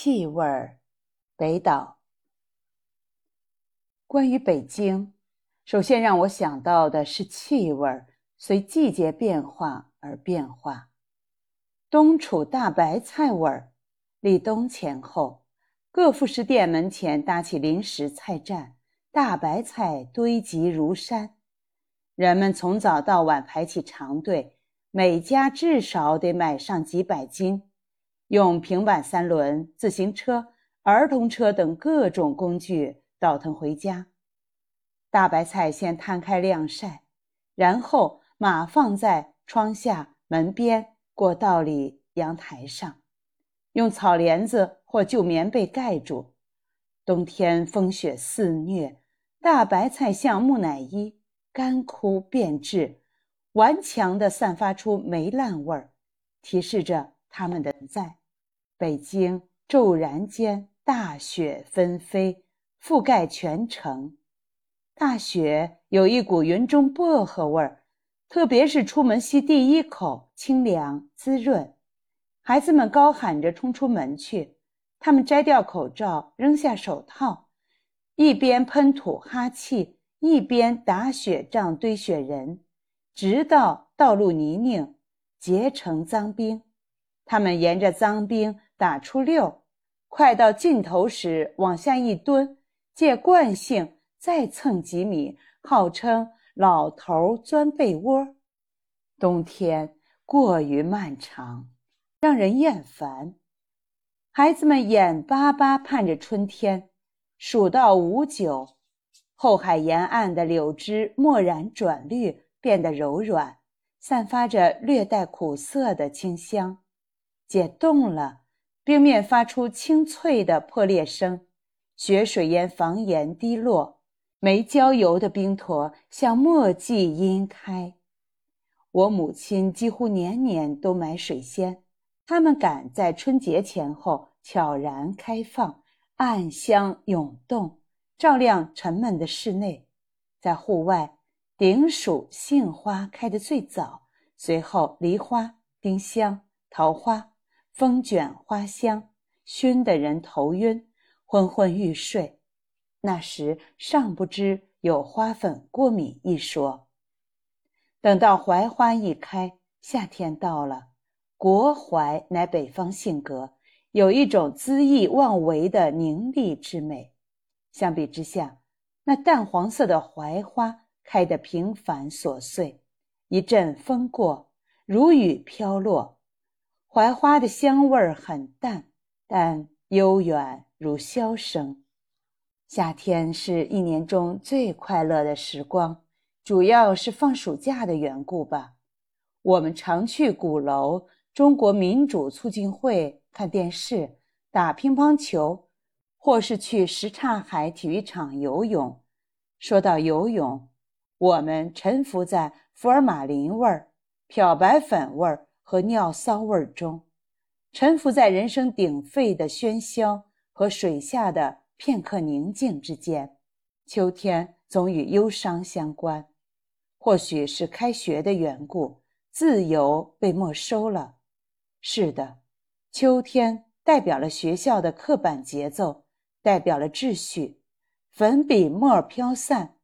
气味儿，北岛。关于北京，首先让我想到的是气味儿随季节变化而变化。冬储大白菜味儿，立冬前后，各副食店门前搭起临时菜站，大白菜堆积如山，人们从早到晚排起长队，每家至少得买上几百斤。用平板三轮、自行车、儿童车等各种工具倒腾回家。大白菜先摊开晾晒，然后码放在窗下、门边、过道里、阳台上，用草帘子或旧棉被盖住。冬天风雪肆虐，大白菜像木乃伊，干枯变质，顽强地散发出霉烂味儿，提示着它们的存在。北京骤然间大雪纷飞，覆盖全城。大雪有一股云中薄荷味儿，特别是出门吸第一口，清凉滋润。孩子们高喊着冲出门去，他们摘掉口罩，扔下手套，一边喷土哈气，一边打雪仗、堆雪人，直到道路泥泞，结成脏冰。他们沿着脏冰。打出溜，快到尽头时往下一蹲，借惯性再蹭几米，号称老头钻被窝。冬天过于漫长，让人厌烦。孩子们眼巴巴盼着春天，数到五九，后海沿岸的柳枝蓦然转绿，变得柔软，散发着略带苦涩的清香。解冻了。冰面发出清脆的破裂声，雪水沿房檐滴落，没浇油的冰坨像墨迹洇开。我母亲几乎年年都买水仙，他们赶在春节前后悄然开放，暗香涌动，照亮沉闷的室内。在户外，顶属杏花开得最早，随后梨花、丁香、桃花。风卷花香，熏得人头晕，昏昏欲睡。那时尚不知有花粉过敏一说。等到槐花一开，夏天到了，国槐乃北方性格，有一种恣意妄为的凝丽之美。相比之下，那淡黄色的槐花开得平凡琐碎。一阵风过，如雨飘落。槐花的香味儿很淡，但悠远如箫声。夏天是一年中最快乐的时光，主要是放暑假的缘故吧。我们常去鼓楼中国民主促进会看电视、打乒乓球，或是去什刹海体育场游泳。说到游泳，我们沉浮在福尔马林味儿、漂白粉味儿。和尿骚味中，沉浮在人声鼎沸的喧嚣和水下的片刻宁静之间。秋天总与忧伤相关，或许是开学的缘故，自由被没收了。是的，秋天代表了学校的刻板节奏，代表了秩序。粉笔墨飘散，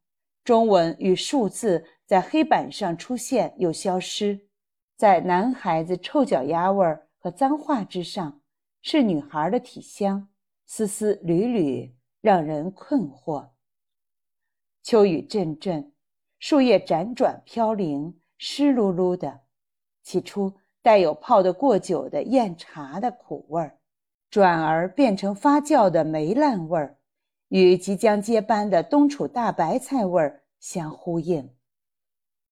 中文与数字在黑板上出现又消失。在男孩子臭脚丫味儿和脏话之上，是女孩的体香，丝丝缕缕，让人困惑。秋雨阵阵，树叶辗转飘零，湿漉漉的。起初带有泡得过久的酽茶的苦味儿，转而变成发酵的霉烂味儿，与即将接班的冬储大白菜味儿相呼应。